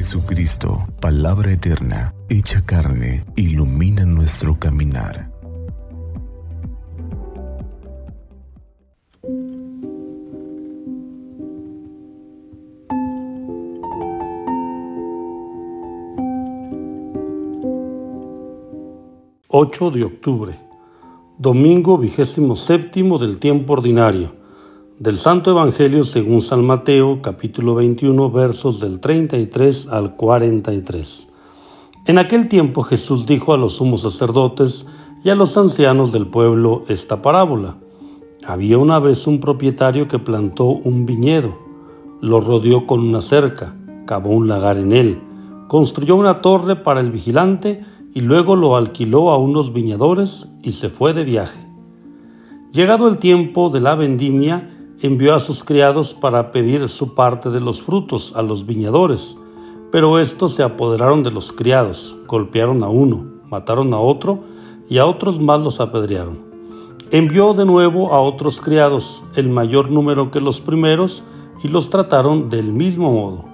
Jesucristo, palabra eterna, hecha carne, ilumina nuestro caminar. ...8 de octubre... ...domingo vigésimo séptimo del tiempo ordinario del Santo Evangelio según San Mateo, capítulo 21, versos del 33 al 43. En aquel tiempo Jesús dijo a los sumos sacerdotes y a los ancianos del pueblo esta parábola. Había una vez un propietario que plantó un viñedo, lo rodeó con una cerca, cavó un lagar en él, construyó una torre para el vigilante y luego lo alquiló a unos viñadores y se fue de viaje. Llegado el tiempo de la vendimia, envió a sus criados para pedir su parte de los frutos a los viñadores, pero estos se apoderaron de los criados, golpearon a uno, mataron a otro y a otros más los apedrearon. Envió de nuevo a otros criados, el mayor número que los primeros, y los trataron del mismo modo.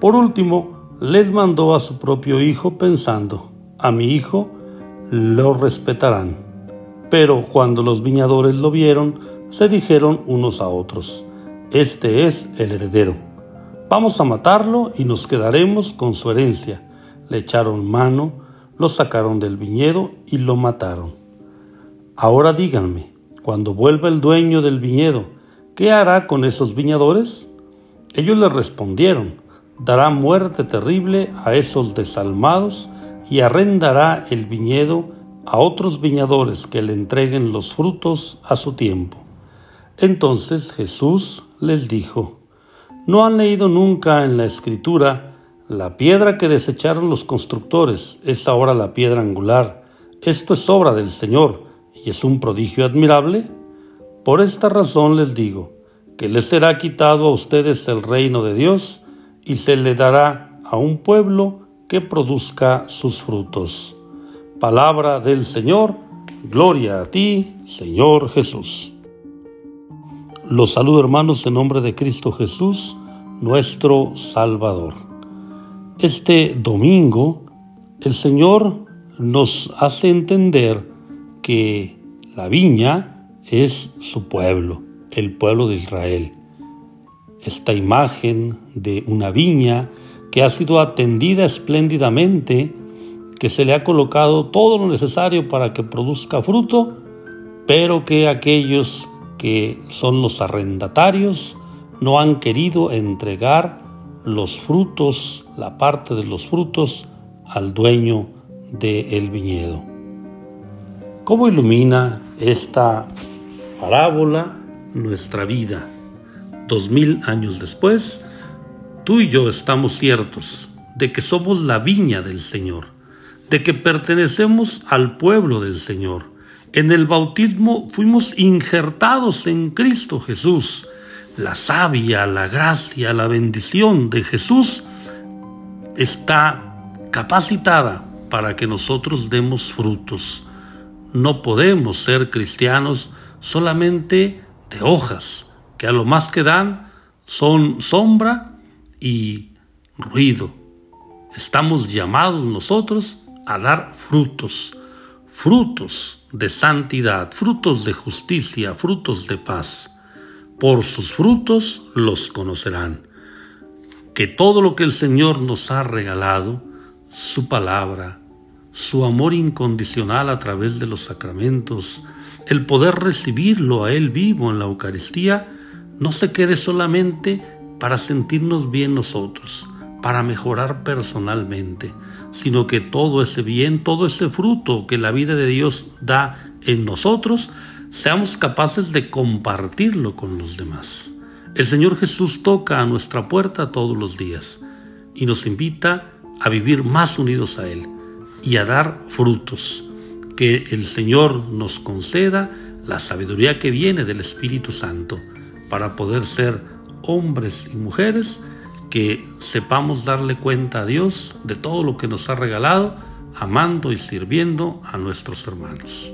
Por último, les mandó a su propio hijo pensando, a mi hijo lo respetarán. Pero cuando los viñadores lo vieron, se dijeron unos a otros, Este es el heredero. Vamos a matarlo y nos quedaremos con su herencia. Le echaron mano, lo sacaron del viñedo y lo mataron. Ahora díganme, cuando vuelva el dueño del viñedo, ¿qué hará con esos viñadores? Ellos le respondieron, dará muerte terrible a esos desalmados y arrendará el viñedo a otros viñadores que le entreguen los frutos a su tiempo. Entonces Jesús les dijo, ¿no han leído nunca en la escritura, la piedra que desecharon los constructores es ahora la piedra angular? Esto es obra del Señor y es un prodigio admirable. Por esta razón les digo, que les será quitado a ustedes el reino de Dios y se le dará a un pueblo que produzca sus frutos. Palabra del Señor, gloria a ti, Señor Jesús. Los saludo hermanos en nombre de Cristo Jesús, nuestro Salvador. Este domingo el Señor nos hace entender que la viña es su pueblo, el pueblo de Israel. Esta imagen de una viña que ha sido atendida espléndidamente, que se le ha colocado todo lo necesario para que produzca fruto, pero que aquellos que son los arrendatarios, no han querido entregar los frutos, la parte de los frutos, al dueño del viñedo. ¿Cómo ilumina esta parábola nuestra vida? Dos mil años después, tú y yo estamos ciertos de que somos la viña del Señor, de que pertenecemos al pueblo del Señor en el bautismo fuimos injertados en Cristo Jesús. La savia, la gracia, la bendición de Jesús está capacitada para que nosotros demos frutos. No podemos ser cristianos solamente de hojas, que a lo más que dan son sombra y ruido. Estamos llamados nosotros a dar frutos frutos de santidad, frutos de justicia, frutos de paz. Por sus frutos los conocerán. Que todo lo que el Señor nos ha regalado, su palabra, su amor incondicional a través de los sacramentos, el poder recibirlo a Él vivo en la Eucaristía, no se quede solamente para sentirnos bien nosotros, para mejorar personalmente, sino que todo ese bien, todo ese fruto que la vida de Dios da en nosotros, seamos capaces de compartirlo con los demás. El Señor Jesús toca a nuestra puerta todos los días y nos invita a vivir más unidos a Él y a dar frutos. Que el Señor nos conceda la sabiduría que viene del Espíritu Santo para poder ser hombres y mujeres que sepamos darle cuenta a Dios de todo lo que nos ha regalado, amando y sirviendo a nuestros hermanos.